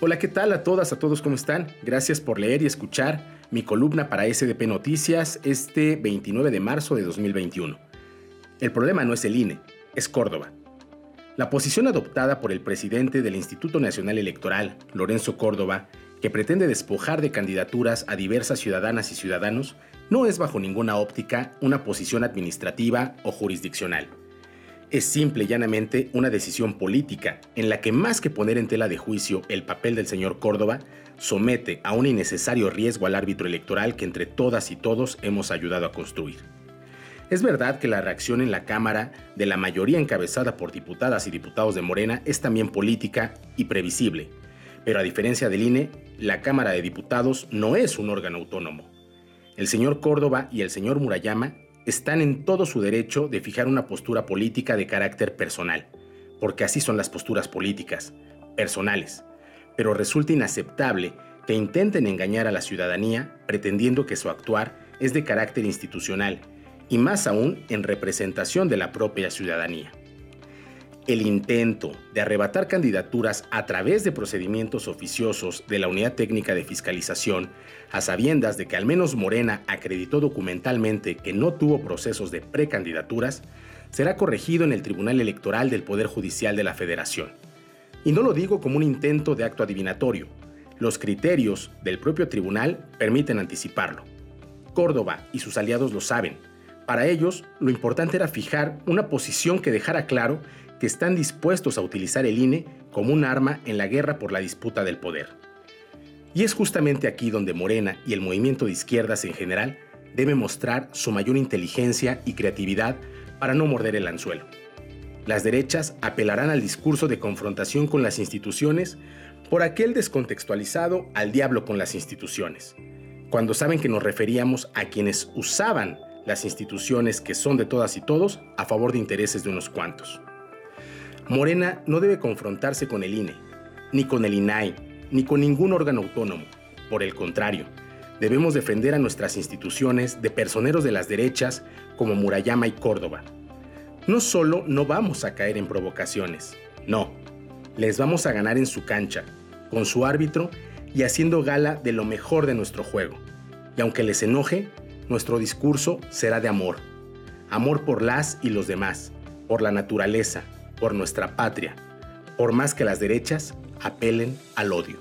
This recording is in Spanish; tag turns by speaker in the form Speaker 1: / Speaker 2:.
Speaker 1: Hola, ¿qué tal a todas, a todos, ¿cómo están? Gracias por leer y escuchar mi columna para SDP Noticias este 29 de marzo de 2021. El problema no es el INE, es Córdoba. La posición adoptada por el presidente del Instituto Nacional Electoral, Lorenzo Córdoba, que pretende despojar de candidaturas a diversas ciudadanas y ciudadanos, no es bajo ninguna óptica una posición administrativa o jurisdiccional es simple y llanamente una decisión política en la que más que poner en tela de juicio el papel del señor Córdoba, somete a un innecesario riesgo al árbitro electoral que entre todas y todos hemos ayudado a construir. Es verdad que la reacción en la Cámara de la mayoría encabezada por diputadas y diputados de Morena es también política y previsible, pero a diferencia del INE, la Cámara de Diputados no es un órgano autónomo. El señor Córdoba y el señor Murayama están en todo su derecho de fijar una postura política de carácter personal, porque así son las posturas políticas, personales. Pero resulta inaceptable que intenten engañar a la ciudadanía pretendiendo que su actuar es de carácter institucional, y más aún en representación de la propia ciudadanía el intento de arrebatar candidaturas a través de procedimientos oficiosos de la Unidad Técnica de Fiscalización, a sabiendas de que al menos Morena acreditó documentalmente que no tuvo procesos de precandidaturas, será corregido en el Tribunal Electoral del Poder Judicial de la Federación. Y no lo digo como un intento de acto adivinatorio. Los criterios del propio tribunal permiten anticiparlo. Córdoba y sus aliados lo saben. Para ellos, lo importante era fijar una posición que dejara claro que están dispuestos a utilizar el INE como un arma en la guerra por la disputa del poder. Y es justamente aquí donde Morena y el movimiento de izquierdas en general debe mostrar su mayor inteligencia y creatividad para no morder el anzuelo. Las derechas apelarán al discurso de confrontación con las instituciones por aquel descontextualizado al diablo con las instituciones, cuando saben que nos referíamos a quienes usaban las instituciones que son de todas y todos a favor de intereses de unos cuantos. Morena no debe confrontarse con el INE, ni con el INAI, ni con ningún órgano autónomo. Por el contrario, debemos defender a nuestras instituciones de personeros de las derechas como Murayama y Córdoba. No solo no vamos a caer en provocaciones, no, les vamos a ganar en su cancha, con su árbitro y haciendo gala de lo mejor de nuestro juego. Y aunque les enoje, nuestro discurso será de amor. Amor por las y los demás, por la naturaleza, por nuestra patria, por más que las derechas apelen al odio.